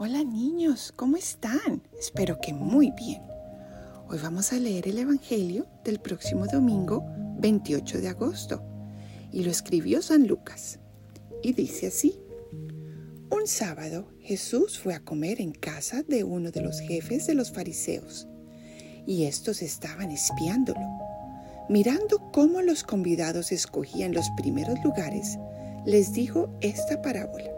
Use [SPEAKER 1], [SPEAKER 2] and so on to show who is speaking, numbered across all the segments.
[SPEAKER 1] Hola niños, ¿cómo están? Espero que muy bien. Hoy vamos a leer el Evangelio del próximo domingo 28 de agosto y lo escribió San Lucas. Y dice así, un sábado Jesús fue a comer en casa de uno de los jefes de los fariseos y estos estaban espiándolo. Mirando cómo los convidados escogían los primeros lugares, les dijo esta parábola.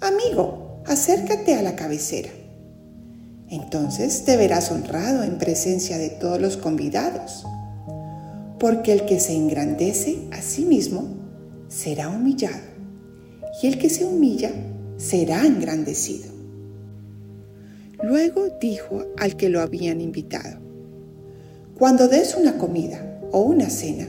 [SPEAKER 1] amigo, acércate a la cabecera. Entonces te verás honrado en presencia de todos los convidados, porque el que se engrandece a sí mismo será humillado, y el que se humilla será engrandecido. Luego dijo al que lo habían invitado, cuando des una comida o una cena,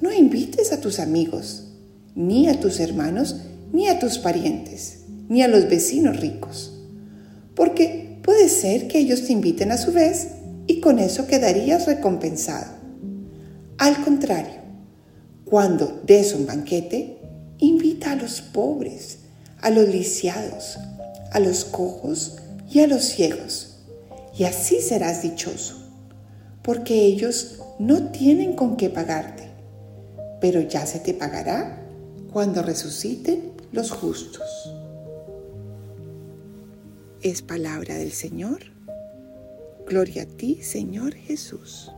[SPEAKER 1] no invites a tus amigos, ni a tus hermanos, ni a tus parientes ni a los vecinos ricos, porque puede ser que ellos te inviten a su vez y con eso quedarías recompensado. Al contrario, cuando des un banquete, invita a los pobres, a los lisiados, a los cojos y a los ciegos, y así serás dichoso, porque ellos no tienen con qué pagarte, pero ya se te pagará cuando resuciten los justos es palabra del Señor. Gloria a ti, Señor Jesús.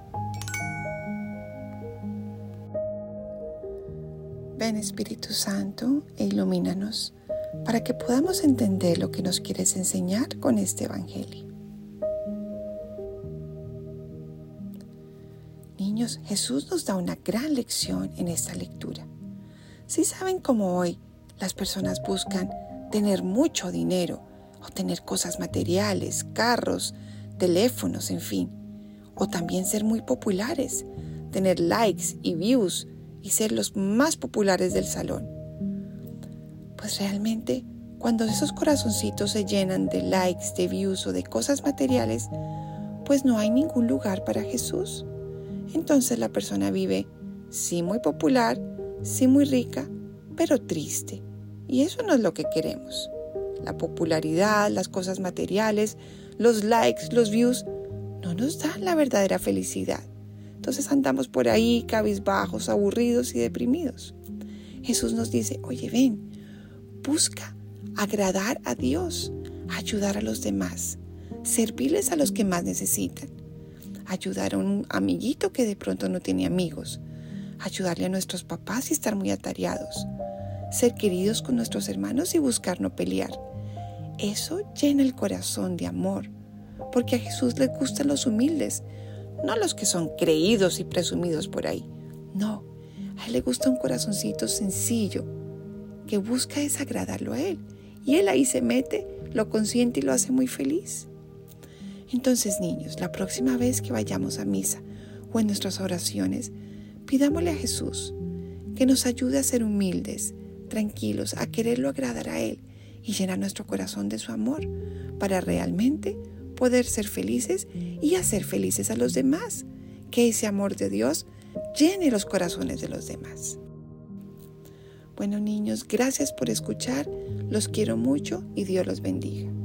[SPEAKER 1] Ven Espíritu Santo e ilumínanos para que podamos entender lo que nos quieres enseñar con este Evangelio. Niños, Jesús nos da una gran lección en esta lectura. Si saben cómo hoy las personas buscan tener mucho dinero, o tener cosas materiales, carros, teléfonos, en fin. O también ser muy populares, tener likes y views y ser los más populares del salón. Pues realmente, cuando esos corazoncitos se llenan de likes, de views o de cosas materiales, pues no hay ningún lugar para Jesús. Entonces la persona vive, sí muy popular, sí muy rica, pero triste. Y eso no es lo que queremos la popularidad, las cosas materiales, los likes, los views, no nos dan la verdadera felicidad. Entonces andamos por ahí cabizbajos, aburridos y deprimidos. Jesús nos dice, oye, ven, busca agradar a Dios, ayudar a los demás, servirles a los que más necesitan, ayudar a un amiguito que de pronto no tiene amigos, ayudarle a nuestros papás y estar muy atareados, ser queridos con nuestros hermanos y buscar no pelear. Eso llena el corazón de amor, porque a Jesús le gustan los humildes, no los que son creídos y presumidos por ahí. No, a Él le gusta un corazoncito sencillo, que busca desagradarlo a Él. Y Él ahí se mete, lo consiente y lo hace muy feliz. Entonces, niños, la próxima vez que vayamos a misa o en nuestras oraciones, pidámosle a Jesús que nos ayude a ser humildes, tranquilos, a quererlo agradar a Él y llenar nuestro corazón de su amor para realmente poder ser felices y hacer felices a los demás. Que ese amor de Dios llene los corazones de los demás. Bueno niños, gracias por escuchar, los quiero mucho y Dios los bendiga.